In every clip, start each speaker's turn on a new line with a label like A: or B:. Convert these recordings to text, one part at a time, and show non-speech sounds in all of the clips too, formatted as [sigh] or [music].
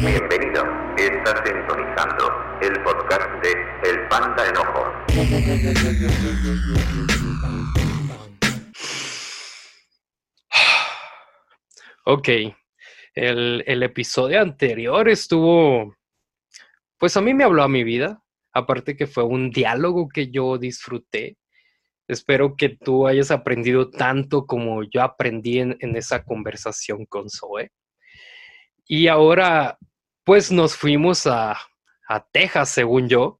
A: Bienvenido, estás sintonizando el podcast de El Panda Enojo.
B: Ok, el, el episodio anterior estuvo, pues a mí me habló a mi vida, aparte que fue un diálogo que yo disfruté. Espero que tú hayas aprendido tanto como yo aprendí en, esa conversación con Zoe. Y ahora, pues nos fuimos a, a Texas, según yo.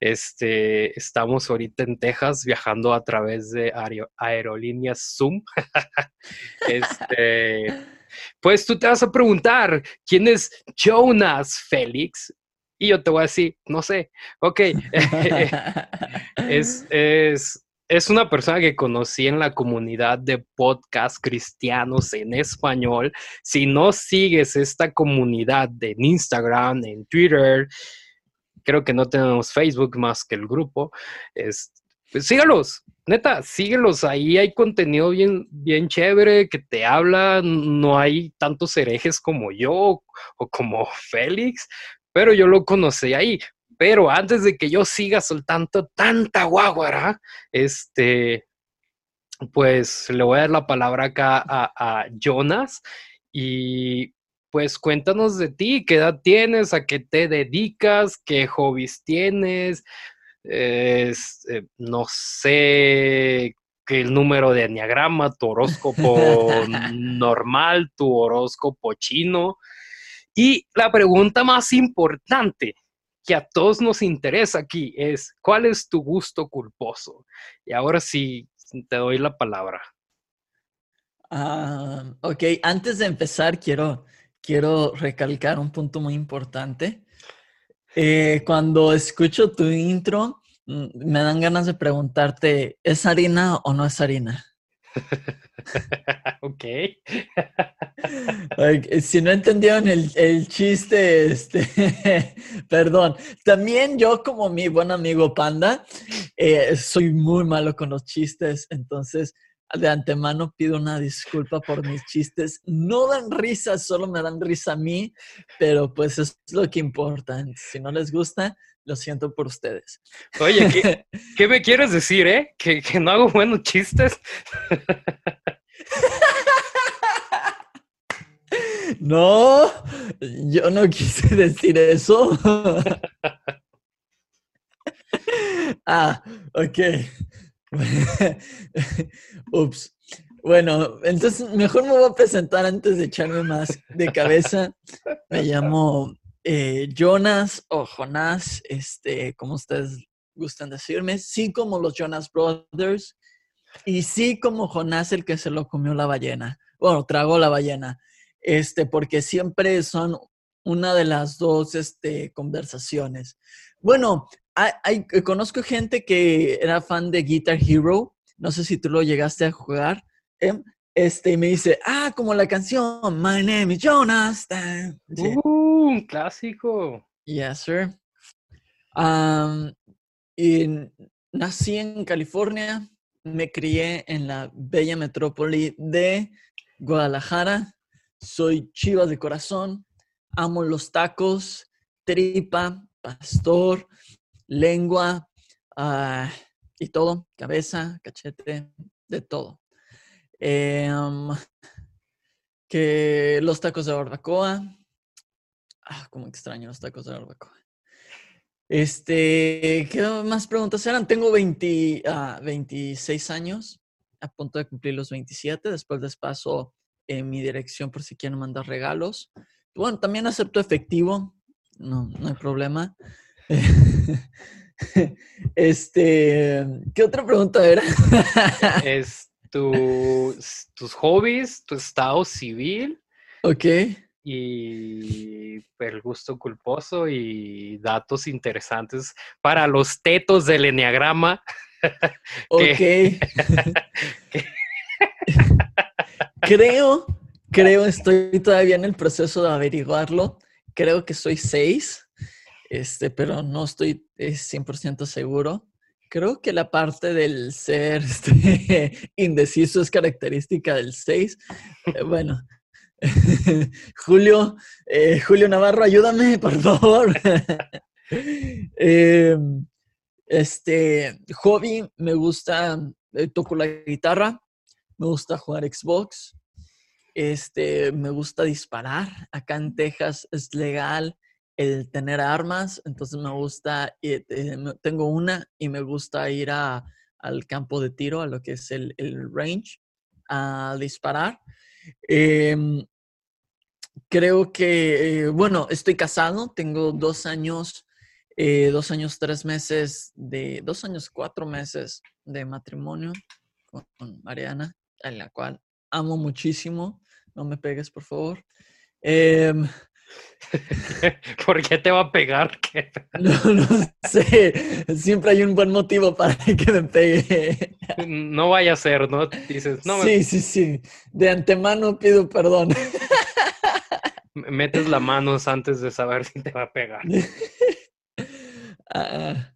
B: Este, estamos ahorita en Texas viajando a través de aero- aerolíneas Zoom. [laughs] este, pues tú te vas a preguntar, ¿quién es Jonas Félix? Y yo te voy a decir, no sé, ok, [laughs] es, es, es una persona que conocí en la comunidad de podcast cristianos en español. Si no sigues esta comunidad en Instagram, en Twitter, creo que no tenemos Facebook más que el grupo. Es, pues sígalos, neta, síguelos. Ahí hay contenido bien, bien chévere que te habla. No hay tantos herejes como yo o como [laughs] Félix, pero yo lo conocí ahí. Pero antes de que yo siga soltando tanta guaguara, este, pues le voy a dar la palabra acá a, a Jonas y pues cuéntanos de ti, qué edad tienes, a qué te dedicas, qué hobbies tienes, es, eh, no sé, qué el número de enneagrama, tu horóscopo [laughs] normal, tu horóscopo chino. Y la pregunta más importante que a todos nos interesa aquí es, ¿cuál es tu gusto culposo? Y ahora sí, te doy la palabra.
C: Ah, ok, antes de empezar, quiero, quiero recalcar un punto muy importante. Eh, cuando escucho tu intro, mm, me dan ganas de preguntarte, ¿es harina o no es harina? [laughs]
B: ok.
C: Ay, Si no entendieron el, el chiste, este, [laughs] perdón. También yo, como mi buen amigo Panda, eh, soy muy malo con los chistes, entonces de antemano pido una disculpa por mis chistes. No dan risa, solo me dan risa a mí, pero pues es lo que importa. Si no les gusta, lo siento por ustedes.
B: Oye, ¿qué, [laughs] qué me quieres decir, eh? ¿Que, que no hago buenos chistes? [laughs]
C: No, yo no quise decir eso. [laughs] ah, ok. Ups. Bueno, entonces mejor me voy a presentar antes de echarme más de cabeza. Me llamo eh, Jonas o Jonás, este, como ustedes gustan decirme. Sí, como los Jonas Brothers. Y sí, como Jonás, el que se lo comió la ballena. Bueno, tragó la ballena este, porque siempre son una de las dos este, conversaciones. Bueno, hay, conozco gente que era fan de Guitar Hero, no sé si tú lo llegaste a jugar, ¿eh? este, y me dice, ah, como la canción, My name is Jonas.
B: Uh, un clásico.
C: Yes, sir. Y nací en California, me crié en la bella metrópoli de Guadalajara, soy chivas de corazón, amo los tacos, tripa, pastor, lengua uh, y todo, cabeza, cachete, de todo. Um, que los tacos de barbacoa, ah, como extraño los tacos de barbacoa. Este, ¿qué más preguntas eran? Tengo 20, uh, 26 años, a punto de cumplir los 27, después les paso en mi dirección por si quieren mandar regalos. Bueno, también acepto efectivo, no, no hay problema. [laughs] Este, ¿qué otra pregunta era?
B: es tu, tus hobbies, tu estado civil.
C: Ok.
B: Y el gusto culposo y datos interesantes para los tetos del enneagrama. [laughs]
C: Ok. [laughs] que, [laughs] creo, creo, estoy todavía en el proceso de averiguarlo. Creo que soy seis, este, pero no estoy 100% seguro. Creo que la parte del ser este, indeciso es característica del 6. Bueno, [laughs] Julio, eh, Julio Navarro, ayúdame, por favor. [laughs] Eh, este, hobby, me gusta, eh, toco la guitarra, me gusta jugar Xbox, este, me gusta disparar. Acá en Texas es legal el tener armas, entonces me gusta, tengo una y me gusta ir a, al campo de tiro, a lo que es el, el range, a disparar. Em, creo que, eh, bueno, estoy casado, tengo dos años, eh, dos años, tres meses de, dos años, cuatro meses de matrimonio con, Mariana, en la cual amo muchísimo. No me pegues, por favor. Em, [laughs]
B: ¿Por qué te va a pegar? [laughs] [laughs]
C: No, no sé. Siempre hay un buen motivo para que me pegue.
B: No vaya a ser, ¿no? Dices, no.
C: Sí, sí, sí. De antemano pido perdón.
B: Metes la mano antes de saber si te va a pegar. [laughs]
C: Ah,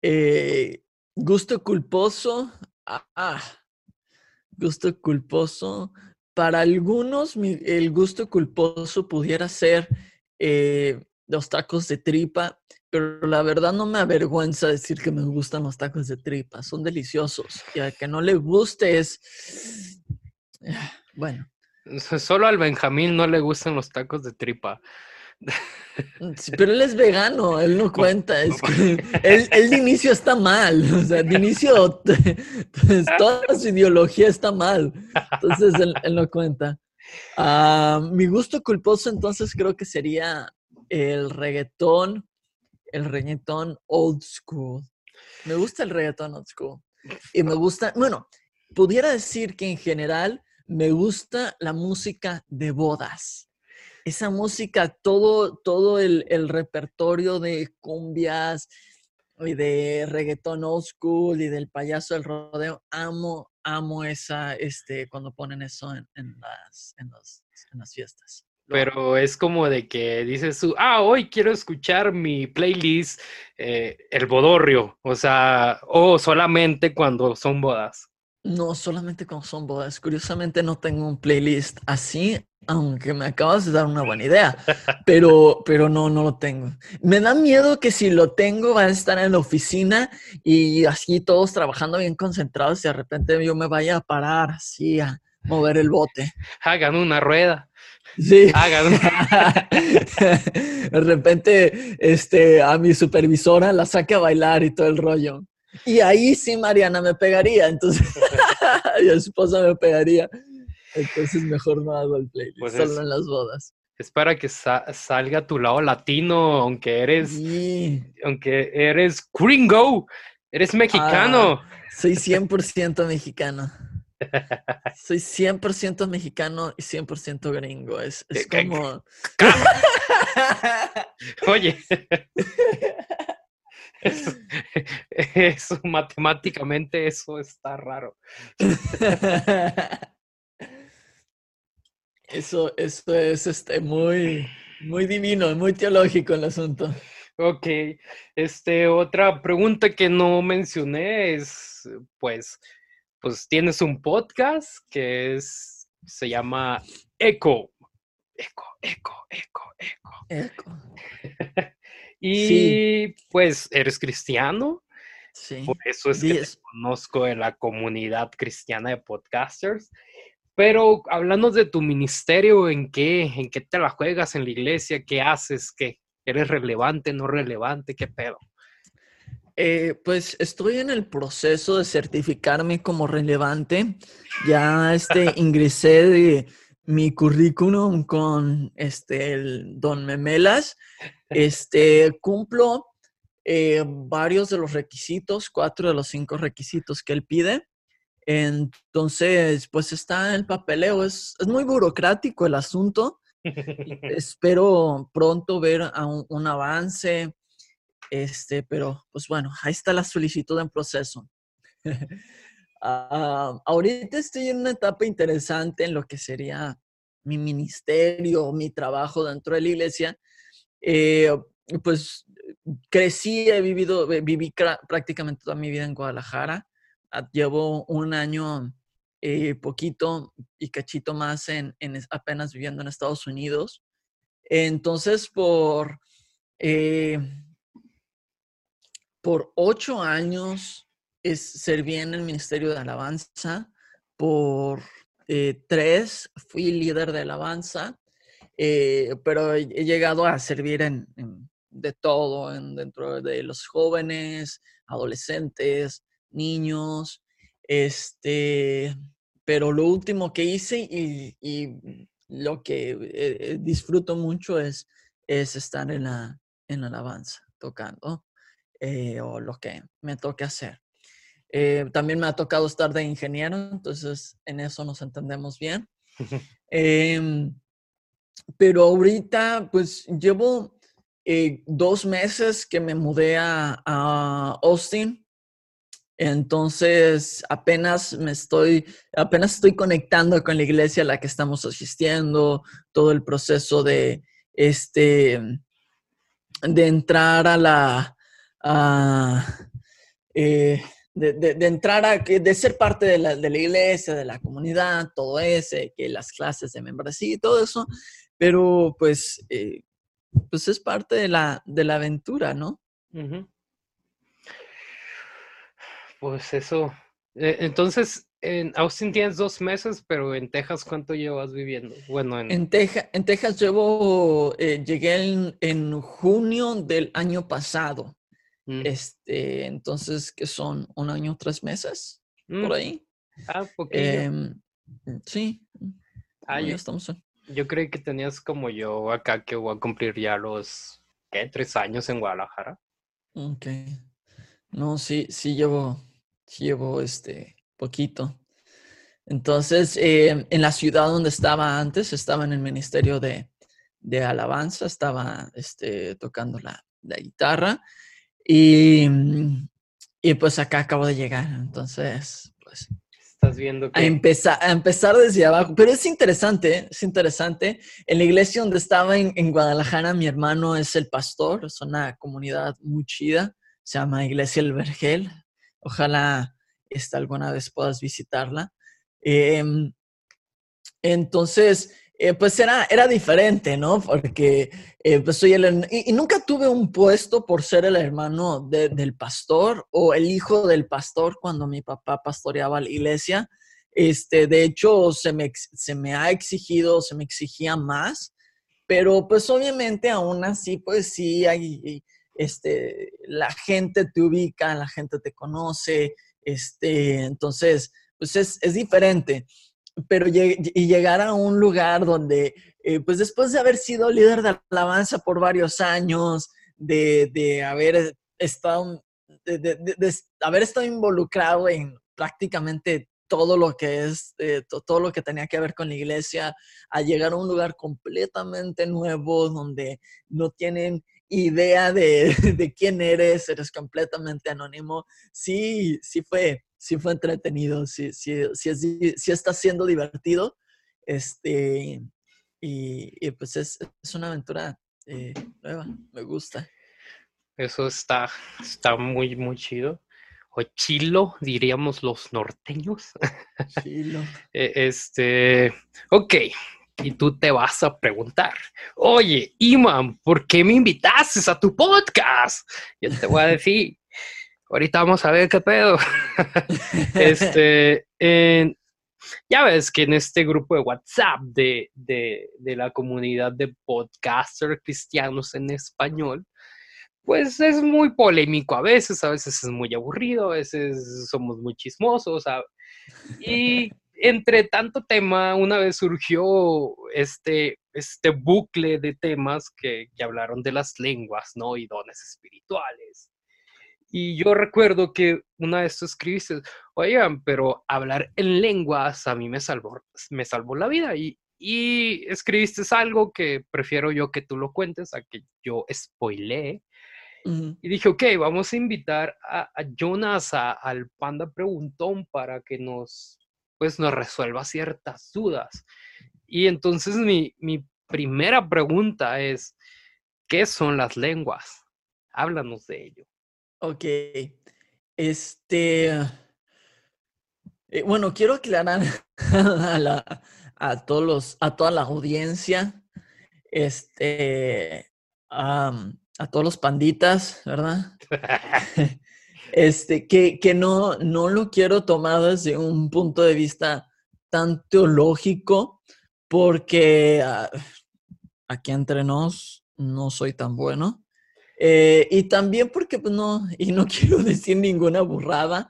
C: eh, gusto culposo. Ah, gusto culposo. Para algunos, el gusto culposo pudiera ser eh, los tacos de tripa, pero la verdad no me avergüenza decir que me gustan los tacos de tripa, son deliciosos. Y a que no le guste es... [sighs] Bueno. [laughs]
B: Solo al Benjamín no le gustan los tacos de tripa.
C: Mm, pero él es vegano, [laughs] él no cuenta. Es que él, de inicio está mal. O sea, de inicio [laughs] pues, toda su ideología está mal. Entonces él, no cuenta. Ah, mi gusto culposo entonces creo que sería el reggaetón, el reggaetón old school. Me gusta el reggaetón old school. Y me gusta, bueno, pudiera decir que en general me gusta la música de bodas esa música, todo, todo el, repertorio de cumbias y de reggaetón old school y del payaso del rodeo, amo, amo esa, este, cuando ponen eso en, las, en, las fiestas.
B: Pero es como de que dices tú, ah, hoy quiero escuchar mi playlist, eh, el bodorrio, o sea, o solamente cuando son bodas.
C: No, solamente cuando son bodas. Curiosamente no tengo un playlist así, aunque me acabas de dar una buena idea, [laughs] pero, pero no, no lo tengo. Me da miedo que si lo tengo va a estar en la oficina y así todos trabajando bien concentrados y de repente yo me vaya a parar así a mover el bote. [laughs]
B: Hagan una rueda.
C: Sí. Hagan [laughs] de repente, este, a mi supervisora la saque a bailar y todo el rollo. Y ahí sí Mariana me pegaría, entonces, [laughs] mi esposa me pegaría. Entonces mejor no hago el playlist, pues solo en las bodas.
B: Es para que salga tu lado latino, aunque eres, aunque eres gringo, eres mexicano.
C: Ah, soy 100% mexicano. Soy 100% mexicano y 100% gringo. Es, es como... [laughs]
B: Oye. Eso, matemáticamente eso está raro. [laughs]
C: Eso, eso es este, muy, muy divino, muy teológico el asunto.
B: Ok, este, otra pregunta que no mencioné es, pues, pues tienes un podcast que es, se llama Eco. Eco, eco, eco, eco. Eco. [laughs] y pues eres cristiano. Sí. Por eso es que te conozco en la comunidad cristiana de podcasters. Pero hablando de tu ministerio, ¿en qué, ¿en qué te la juegas en la iglesia? ¿Qué haces? ¿Qué? ¿Eres relevante, no relevante? ¿Qué pedo?
C: Eh, pues estoy en el proceso de certificarme como relevante. Ya este, [laughs] ingresé de mi currículum con este, el Don Memelas. Este, cumplo eh, varios de los requisitos, cuatro de los cinco requisitos que él pide. Entonces, pues está en el papeleo, es, muy burocrático el asunto. [laughs] Espero pronto ver un, avance, este, pero pues bueno, ahí está la solicitud en proceso. [laughs] Ah, ahorita estoy en una etapa interesante en lo que sería mi ministerio, mi trabajo dentro de la iglesia. Eh, pues crecí, he vivido, viví prácticamente toda mi vida en Guadalajara. Ah, llevo un año eh, poquito y cachito más en, en apenas viviendo en Estados Unidos. Entonces, por, eh, por ocho años es, serví en el Ministerio de Alabanza. Por eh, tres fui líder de alabanza, pero he, llegado a servir en, de todo, en, dentro de los jóvenes, adolescentes, niños, este, pero lo último que hice y, lo que eh, eh, disfruto mucho es, es estar en la, en la alabanza, tocando, eh, o lo que me toque hacer. también me ha tocado estar de ingeniero, entonces en eso nos entendemos bien. [laughs] Pero ahorita, pues llevo dos meses que me mudé a, a Austin. Entonces, apenas me estoy, apenas estoy conectando con la iglesia a la que estamos asistiendo, todo el proceso de, este, de entrar a la, eh, de, entrar a, de ser parte de la, de la, iglesia, de la comunidad, todo ese, que las clases de membresía y todo eso, pero pues, eh, pues es parte de la, de la aventura, ¿no?
B: Pues eso. Eh, entonces, en Austin tienes dos meses, pero en Texas, ¿cuánto llevas viviendo? Bueno,
C: en, en, en Texas llevo, eh, llegué en, junio del año pasado. Mm. Este, entonces, ¿qué son? ¿Un año, tres meses? Por mm. ahí.
B: Ah, poquito. Em,
C: sí.
B: Ah, yo, estamos yo creí que tenías como yo acá que voy a cumplir ya los. Tres años en Guadalajara.
C: Ok. No, sí, sí llevo, llevo este poquito. Entonces, eh, en la ciudad donde estaba antes, estaba en el ministerio de, de alabanza, estaba este, tocando la, la guitarra y, y, pues acá acabo de llegar. Entonces, pues...
B: Estás viendo que...
C: A empezar, a empezar desde abajo. Pero es interesante, es interesante. En la iglesia donde estaba en, en Guadalajara, mi hermano es el pastor, es una comunidad muy chida, se llama Iglesia El Vergel, Ojalá esta, alguna vez puedas visitarla. Em, entonces, eh, pues era, era diferente, ¿no? Porque eh, pues soy el... Y, nunca tuve un puesto por ser el hermano del pastor o el hijo del pastor cuando mi papá pastoreaba la iglesia. Este, de hecho, se me, se me ha exigido, se me exigía más, pero pues obviamente aún así, pues sí hay este, la gente te ubica, la gente te conoce, este, entonces, pues es, diferente. Pero y llegar a un lugar donde, eh, pues después de haber sido líder de alabanza por varios años, de, haber estado, de, haber estado involucrado en prácticamente todo lo que es, eh, todo lo que tenía que ver con la iglesia, a llegar a un lugar completamente nuevo donde no tienen idea de, [laughs] quién eres, eres completamente anónimo. Sí, sí fue, sí fue entretenido, sí, sí, sí, está siendo divertido. Este, y, pues es, una aventura eh, nueva, me gusta.
B: Eso está, está muy, muy chido. O chilo, diríamos los norteños.
C: Chilo. [laughs]
B: E, este, ok, y tú te vas a preguntar, oye, Iman, ¿por qué me invitaste a tu podcast? Yo te voy a [laughs] decir, ahorita vamos a ver qué pedo. [laughs] este, ya ves que en este grupo de WhatsApp de, de, la comunidad de podcasters cristianos en español, pues es muy polémico a veces, a veces es muy aburrido, a veces somos muy chismosos. Y entre tanto tema, una vez surgió este, este bucle de temas que, hablaron de las lenguas, ¿no? Y dones espirituales. Y yo recuerdo que una vez tú escribiste, oigan, pero hablar en lenguas a mí me salvó, me salvó la vida. Y, y escribiste algo que prefiero yo que tú lo cuentes a que yo spoileé. Y dije, ok, vamos a invitar a, Jonas al Panda Preguntón para que nos pues nos resuelva ciertas dudas. Y entonces mi, primera pregunta es, ¿qué son las lenguas? Háblanos de ello.
C: Ok. Este. Eh, bueno, quiero aclarar [laughs] a, la, a, todos los, a toda la audiencia, este, a todos los panditas, ¿verdad? [laughs] [laughs] este, que, que no, no lo quiero tomar desde un punto de vista tan teológico, porque ah, aquí entre nos no soy tan bueno. Eh, y también porque pues, no, y no [laughs] quiero decir ninguna burrada,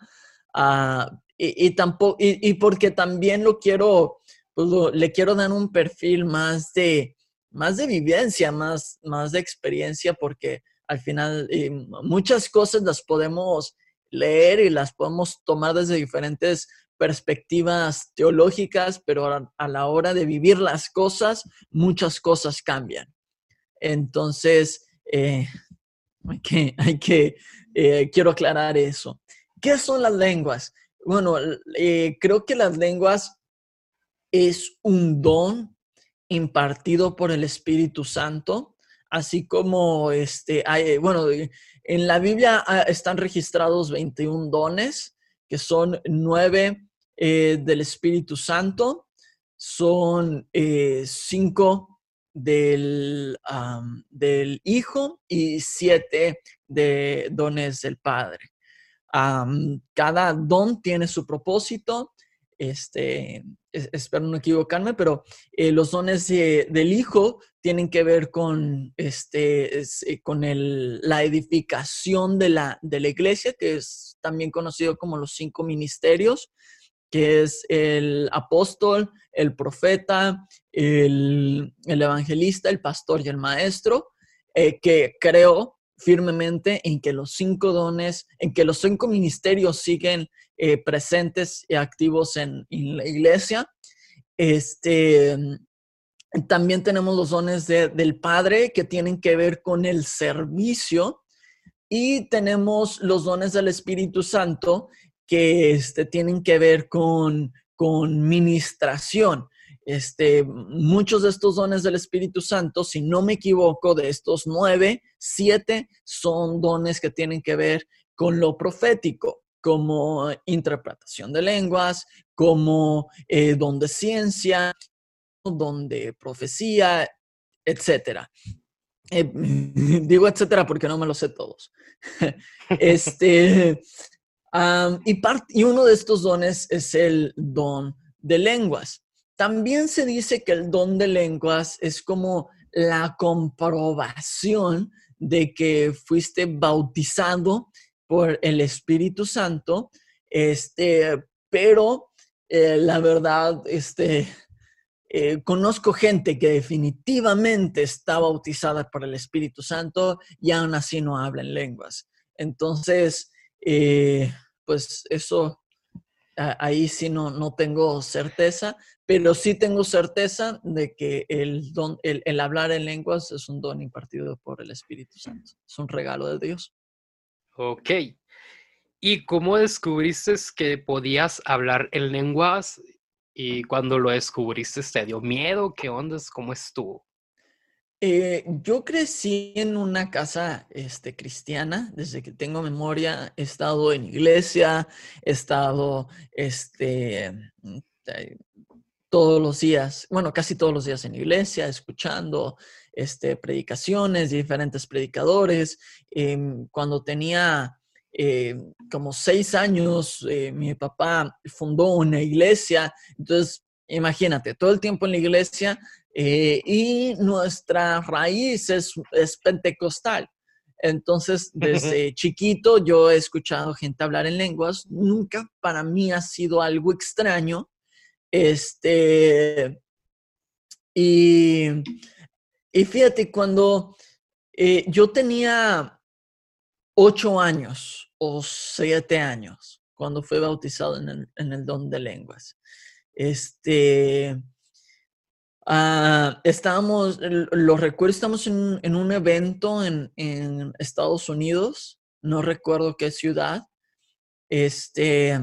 C: uh, y, tampoco, y, porque también lo quiero, pues le quiero dar un perfil más de, más de vivencia, más, más de experiencia, porque al final eh, muchas cosas las podemos leer y las podemos tomar desde diferentes perspectivas teológicas, pero a, la hora de vivir las cosas, muchas cosas cambian. Entonces, eh, hay que, hay que eh, quiero aclarar eso. ¿Qué son las lenguas? Bueno, eh, creo que las lenguas es un don impartido por el Espíritu Santo, así como este, bueno, en la Biblia ah, están registrados 21 dones, que son nueve eh, del Espíritu Santo, son cinco del, del Hijo y siete de dones del Padre cada don tiene su propósito. Este, espero no equivocarme, pero eh, los dones del Hijo tienen que ver con, este, eh, con el, la edificación de la, de la iglesia, que es también conocido como los cinco ministerios, que es el apóstol, el profeta, el, evangelista, el pastor y el maestro, eh, que creo firmemente en que los cinco dones, en que los cinco ministerios siguen eh, presentes y activos en, la iglesia. Este, también tenemos los dones del Padre que tienen que ver con el servicio y tenemos los dones del Espíritu Santo que este, tienen que ver con, con ministración. Este, muchos de estos dones del Espíritu Santo, si no me equivoco, de estos nueve, siete son dones que tienen que ver con lo profético, como interpretación de lenguas, como eh, don de ciencia, don de profecía, etcétera. Eh, [laughs] digo etcétera porque no me lo sé todos. [laughs] este, y, uno de estos dones es el don de lenguas. También se dice que el don de lenguas es como la comprobación de que fuiste bautizado por el Espíritu Santo, este, pero eh, la verdad, este, eh, conozco gente que definitivamente está bautizada por el Espíritu Santo y aún así no habla en lenguas. Entonces, eh, pues eso ahí sí no, no tengo certeza, pero sí tengo certeza de que el, don, el, hablar en lenguas es un don impartido por el Espíritu Santo. Es un regalo de Dios.
B: Ok. ¿Y cómo descubriste que podías hablar en lenguas? Y cuando lo descubriste, ¿te dio miedo? ¿Qué onda? ¿Cómo estuvo?
C: Eh, yo crecí en una casa este, cristiana, desde que tengo memoria, he estado en iglesia, he estado este, mm, todos los días, bueno, casi todos los días en iglesia, escuchando este, predicaciones de diferentes predicadores. Em, cuando tenía eh, como seis años, eh, mi papá fundó una iglesia, entonces imagínate, todo el tiempo en la iglesia eh, y nuestra raíz es, pentecostal. Entonces, [laughs] desde chiquito yo he escuchado gente hablar en lenguas. Nunca para mí ha sido algo extraño. Este, y, y fíjate, cuando eh, yo tenía ocho años o siete años, cuando fui bautizado en el, en el don de lenguas, este, Ah, estábamos, lo recuerdo, estamos en, en un evento en, en, Estados Unidos, no recuerdo qué ciudad. Este,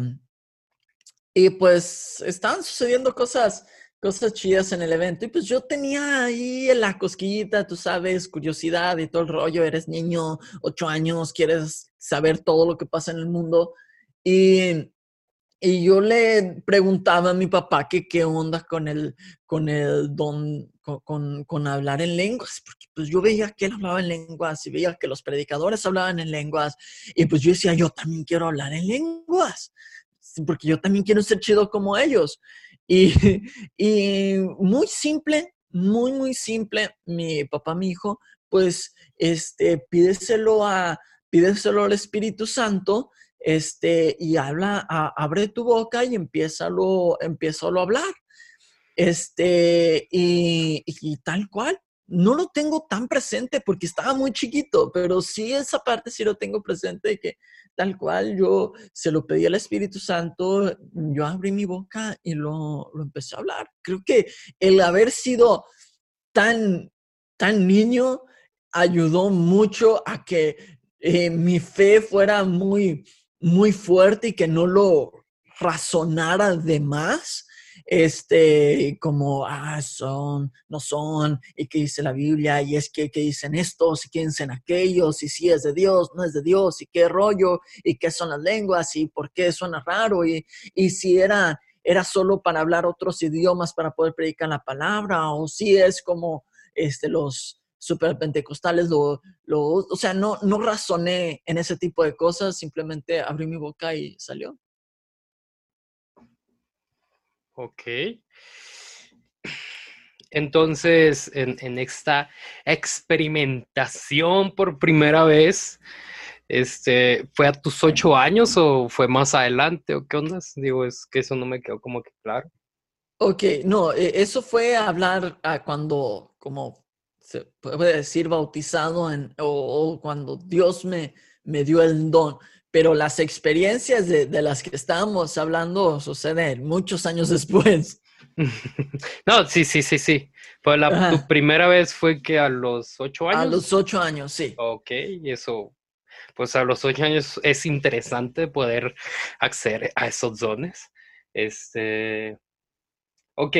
C: y pues estaban sucediendo cosas, cosas chidas en el evento. Y pues yo tenía ahí la cosquillita, tú sabes, curiosidad y todo el rollo. Eres niño, ocho años, quieres saber todo lo que pasa en el mundo. Y y yo le preguntaba a mi papá que qué onda con el, con el don, con, con, hablar en lenguas, porque pues yo veía que él hablaba en lenguas y veía que los predicadores hablaban en lenguas, y pues yo decía, yo también quiero hablar en lenguas, porque yo también quiero ser chido como ellos. Y, [laughs] y muy simple, muy, muy simple, mi papá, mi hijo, pues, este, pídeselo a, pídeselo al Espíritu Santo, este, y habla, abre tu boca y empieza a hablar. Este, y, y, tal cual. No lo tengo tan presente porque estaba muy chiquito, pero sí esa parte sí lo tengo presente que tal cual yo se lo pedí al Espíritu Santo, yo abrí mi boca y lo, lo empecé a hablar. Creo que el haber sido tan, tan niño ayudó mucho a que eh, mi fe fuera muy, muy fuerte y que no lo razonara de más, este, como, ah, son, no son, y que dice la Biblia, y es que, que dicen estos, y que dicen aquellos, y si es de Dios, no es de Dios, y qué rollo, y qué son las lenguas, y por qué suena raro, y, y si era, era solo para hablar otros idiomas para poder predicar la palabra, o si es como, este, los, super pentecostales, lo, lo, o sea, no, no razoné en ese tipo de cosas, simplemente abrí mi boca y salió.
B: Ok. Entonces, en, en, esta experimentación por primera vez, este, ¿fue a tus ocho años o fue más adelante o qué onda? Digo, es que eso no me quedó como que claro.
C: Ok, no, e, eso fue hablar a cuando, como se puede decir bautizado en, o, cuando Dios me, me dio el don. Pero las experiencias de, de las que estábamos hablando suceden muchos años [laughs] después. [laughs]
B: No, sí, sí, sí, sí. Pues la tu primera vez fue que a los ocho años.
C: A los ocho años, sí.
B: Ok, y eso, pues a los ocho años es interesante poder acceder a esos dones. Este, ok,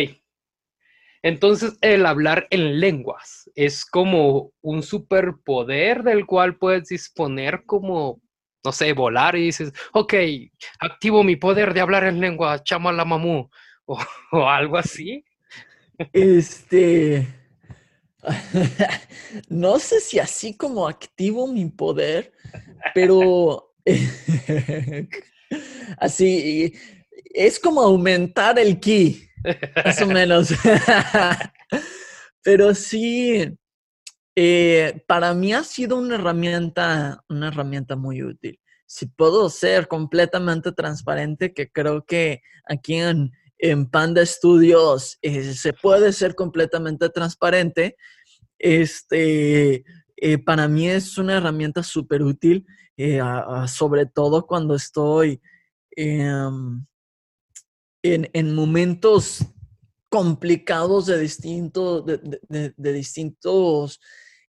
B: entonces, el hablar en lenguas es como un superpoder del cual puedes disponer como, no sé, volar y dices, ok, activo mi poder de hablar en lengua, chama la mamú, o, [laughs] o algo así.
C: Este, [laughs] no sé si así como activo mi poder, pero [laughs] así, es como aumentar el ki. Más o menos. [laughs] Pero sí, eh, para mí ha sido una herramienta, una herramienta muy útil. Si puedo ser completamente transparente, que creo que aquí en, Panda Studios eh, se puede ser completamente transparente, este, eh, para mí es una herramienta súper útil, sobre todo cuando estoy em, en, momentos complicados de, distinto, de, distintos,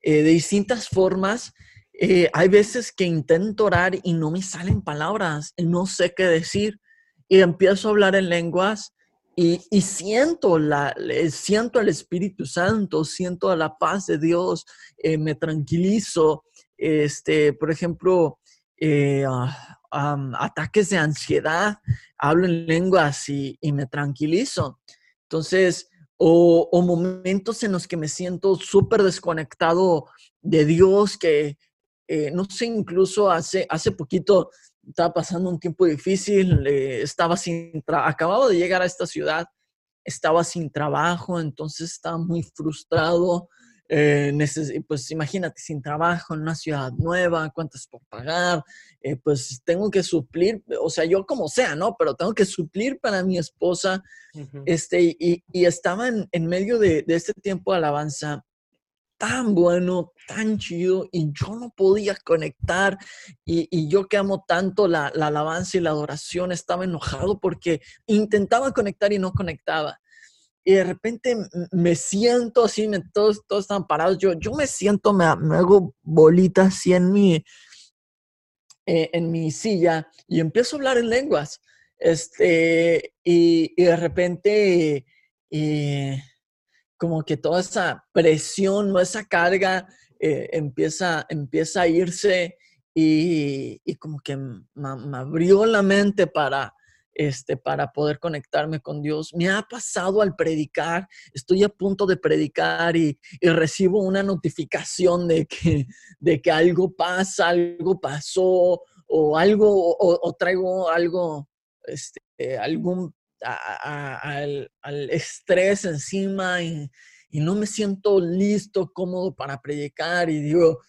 C: eh, de distintas formas. Eh, hay veces que intento orar y no me salen palabras, y no sé qué decir, y empiezo a hablar en lenguas y, siento, la, siento el Espíritu Santo, siento la paz de Dios, eh, me tranquilizo. Este, por ejemplo, ah, ataques de ansiedad, hablo en lenguas y, me tranquilizo. Entonces, o, momentos en los que me siento súper desconectado de Dios, que eh, no sé, incluso hace, hace poquito estaba pasando un tiempo difícil, estaba sin acababa de llegar a esta ciudad, estaba sin trabajo, entonces estaba muy frustrado, eh, pues imagínate, sin trabajo en una ciudad nueva, cuántas por pagar, eh, pues tengo que suplir, o sea, yo como sea, ¿no? Pero tengo que suplir para mi esposa, este, y, y estaba en, en medio de, de, este tiempo de alabanza tan bueno, tan chido, y yo no podía conectar, y, y yo que amo tanto la, la alabanza y la adoración, estaba enojado porque intentaba conectar y no conectaba y de repente me siento así, me, todos, todos están parados, yo, yo me siento, me, hago bolitas así en mi, eh, en mi silla y empiezo a hablar en lenguas. Este, y, y de repente, eh, como que toda esa presión esa carga eh, empieza, empieza a irse y, y como que me, abrió la mente para, este, para poder conectarme con Dios. Me ha pasado al predicar, estoy a punto de predicar y, recibo una notificación de que, de que algo pasa, algo pasó o algo, o, traigo algo, este, algún, al, estrés encima y, y no me siento listo, cómodo para predicar y digo,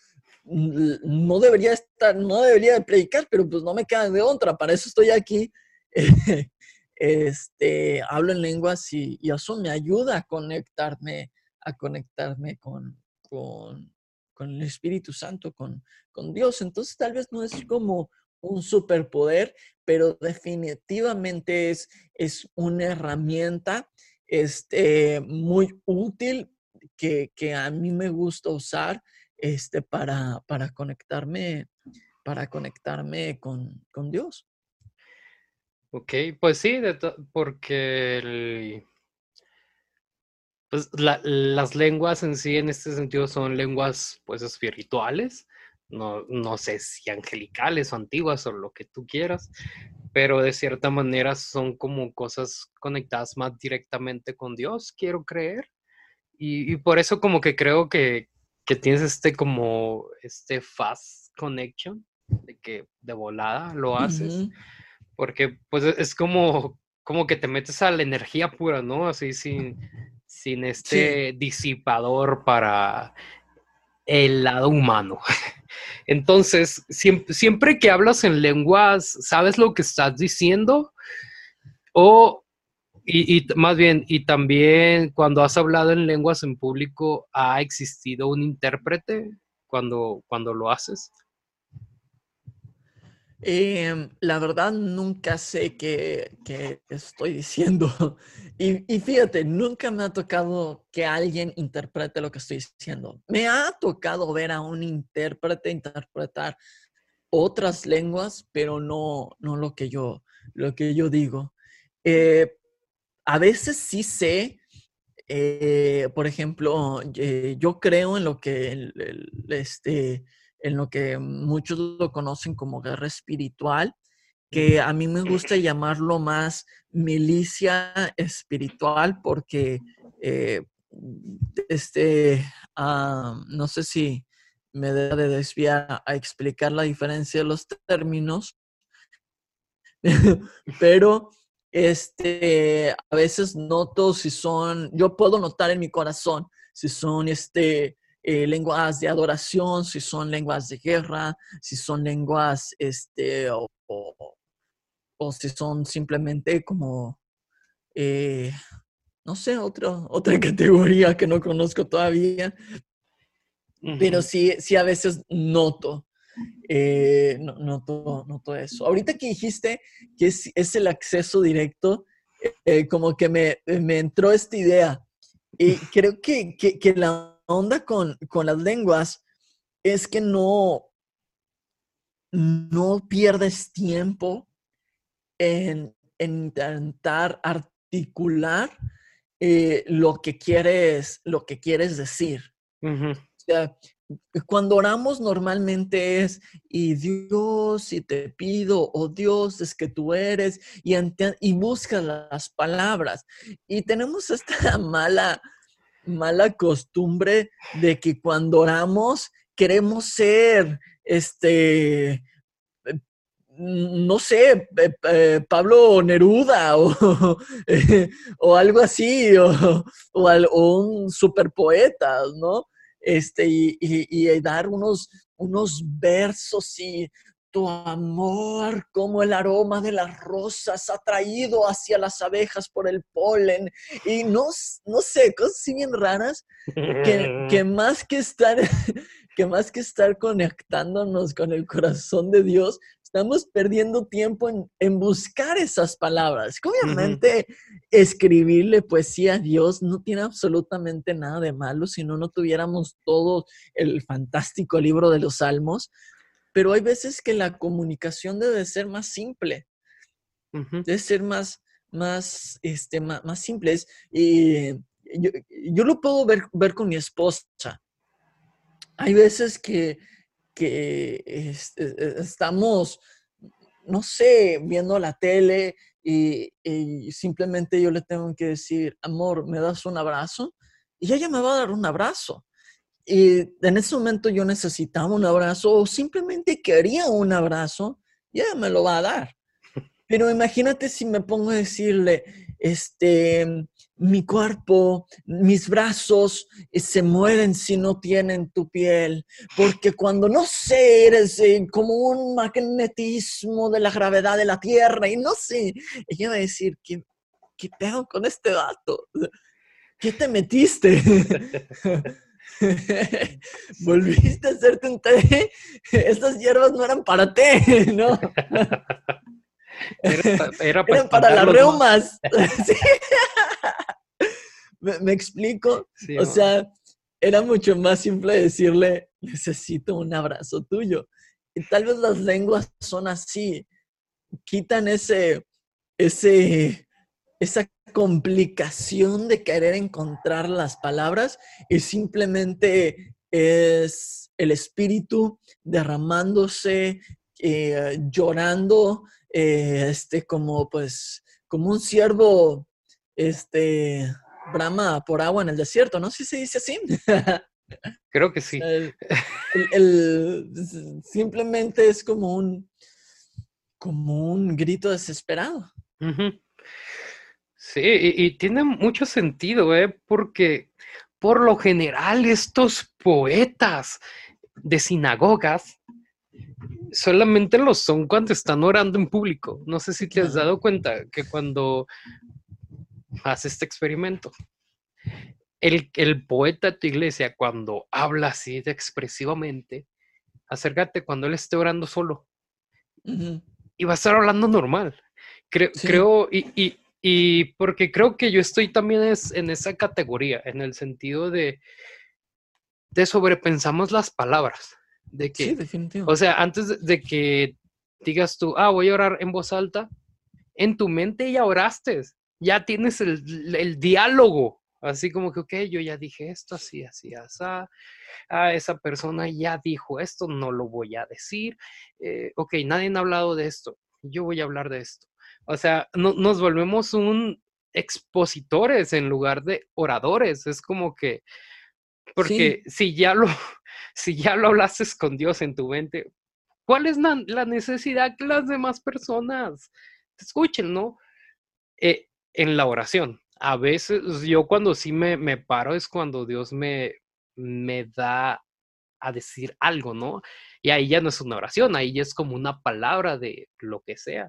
C: no debería estar, no debería de predicar, pero pues no me queda de otra, para eso estoy aquí. [laughs] este, hablo en lenguas y, eso me ayuda a conectarme, a conectarme con, con, el Espíritu Santo, con, con Dios. Entonces tal vez no es como un superpoder, pero definitivamente es, es una herramienta este, muy útil que, que a mí me gusta usar este, para, para conectarme, para conectarme con, Dios.
B: Ok, pues sí, porque pues las lenguas en sí en este sentido son lenguas pues espirituales, no, no sé si angelicales o antiguas o lo que tú quieras, pero de cierta manera son como cosas conectadas más directamente con Dios, quiero creer. y por eso como que creo que, que tienes este como este fast connection de que de volada lo haces porque pues e, es como como que te metes a la energía pura no así sin sin este disipador para el lado humano. [laughs] Entonces siempre, siempre que hablas en lenguas sabes lo que estás diciendo o y, más bien, y también cuando has hablado en lenguas en público, ¿ha existido un intérprete cuando, cuando lo haces?
C: Em, la verdad, nunca sé qué, estoy diciendo. [laughs] Y, fíjate, nunca me ha tocado que alguien interprete lo que estoy diciendo. Me ha tocado ver a un intérprete interpretar otras lenguas, pero no, no lo, que yo, lo que yo digo. Eh, a veces sí sé, eh, por ejemplo, yo creo en lo que este, en lo que muchos lo conocen como guerra espiritual, que a mí me gusta [laughs] llamarlo más milicia espiritual porque eh, este, ah, no sé si me debe de desviar a explicar la diferencia de los términos, [laughs] pero este, a veces noto si son, yo puedo notar en mi corazón si son este, eh, lenguas de adoración, si son lenguas de guerra, si son lenguas, este, o, si son simplemente como, eh, no sé, otra, otra [laughs] categoría que no conozco todavía. Pero sí, sí a veces noto eh, no, noto, eso. Ahorita que dijiste que es, el acceso directo, como que me, entró esta idea. Y [laughs] creo que, la onda con, las lenguas es que no, no pierdes tiempo en, intentar articular eh, lo, que quieres, lo que quieres decir. O sea, cuando oramos normalmente es, y Dios, y te pido, oh Dios, es que tú eres, y, y buscas las palabras. Y tenemos esta [laughs] mala, mala costumbre de que cuando oramos queremos ser, este, eh, no sé, Pablo Neruda [laughs] o, o algo así, o, un superpoeta, ¿no? este, y, dar unos, unos versos y tu amor como el aroma de las rosas atraído hacia las abejas por el polen. Y no, no sé, cosas así bien raras que, que, [laughs] más que estar [laughs] que más que estar conectándonos con el corazón de Dios, estamos perdiendo tiempo en, buscar esas palabras. obviamente escribirle poesía a Dios no tiene absolutamente nada de malo si no, no tuviéramos todo el fantástico libro de los salmos, pero hay veces que la comunicación debe ser más simple, debe ser más, más, este, más, simple. Y yo, lo puedo ver, ver con mi esposa. Hay veces que que estamos, no sé, viendo la tele y, y simplemente yo le tengo que decir, amor, ¿me das un abrazo? Y ella me va a dar un abrazo. Y en ese momento yo necesitaba un abrazo o simplemente quería un abrazo y ella me lo va a dar. [laughs] Pero imagínate si me pongo a decirle, este, mi cuerpo, mis brazos eh, se mueren si no tienen tu piel, porque cuando no sé, eres eh, como un magnetismo de la gravedad de la Tierra y no sé, ella va a decir, ¿qué, qué pedo con este dato? ¿Qué te metiste? [laughs] [laughs] [laughs] Volviste a hacerte un té. [laughs] Estas hierbas no eran para té, [laughs] ¿no?
B: Era,
C: Eran para las reumas. Sí. ¿Me, me explico?
B: Sí,
C: o- sea, era mucho más simple decirle, necesito un abrazo tuyo. Y tal vez las lenguas son así, quitan ese, ese, esa complicación de querer encontrar las palabras y simplemente es el espíritu derramándose, eh, llorando, eh, este, como pues, como un ciervo, este, brama por agua en el desierto, ¿no? Si se dice así. [laughs]
B: creo que sí. [laughs]
C: El- el- el- simplemente es como un, como un grito desesperado.
B: Sí, y, y tiene mucho sentido, ¿eh? Porque por lo general estos poetas de sinagogas solamente lo son cuando están orando en público. No sé si te has dado cuenta que cuando haces este experimento, el, el poeta de tu iglesia, cuando habla así de expresivamente, acércate cuando él esté orando solo y va a estar hablando normal.
C: Sí.
B: Creo, y, y, y porque creo que yo estoy también es, en esa categoría, en el sentido de, de sobrepensamos las palabras, de que,
C: Sí, definitivo.
B: o sea, antes de, que digas tú, ah, voy a orar en voz alta, en tu mente ya oraste, ya tienes el, el diálogo, así como que, ok, yo ya dije esto, así, así, así, ah, esa persona ya dijo esto, no lo voy a decir, eh, ok, nadie ha hablado de esto, yo voy a hablar de esto. O sea, no- nos volvemos un expositores en lugar de oradores, es como que, porque si ya lo, [laughs] si ya lo hablaste con Dios en tu mente, ¿cuál es la, la necesidad que las demás personas te escuchen, no? Eh, en la oración, a veces yo cuando sí me, me paro es cuando Dios me, me da a decir algo, ¿no? Y ahí ya no es una oración, ahí ya es como una palabra de lo que sea.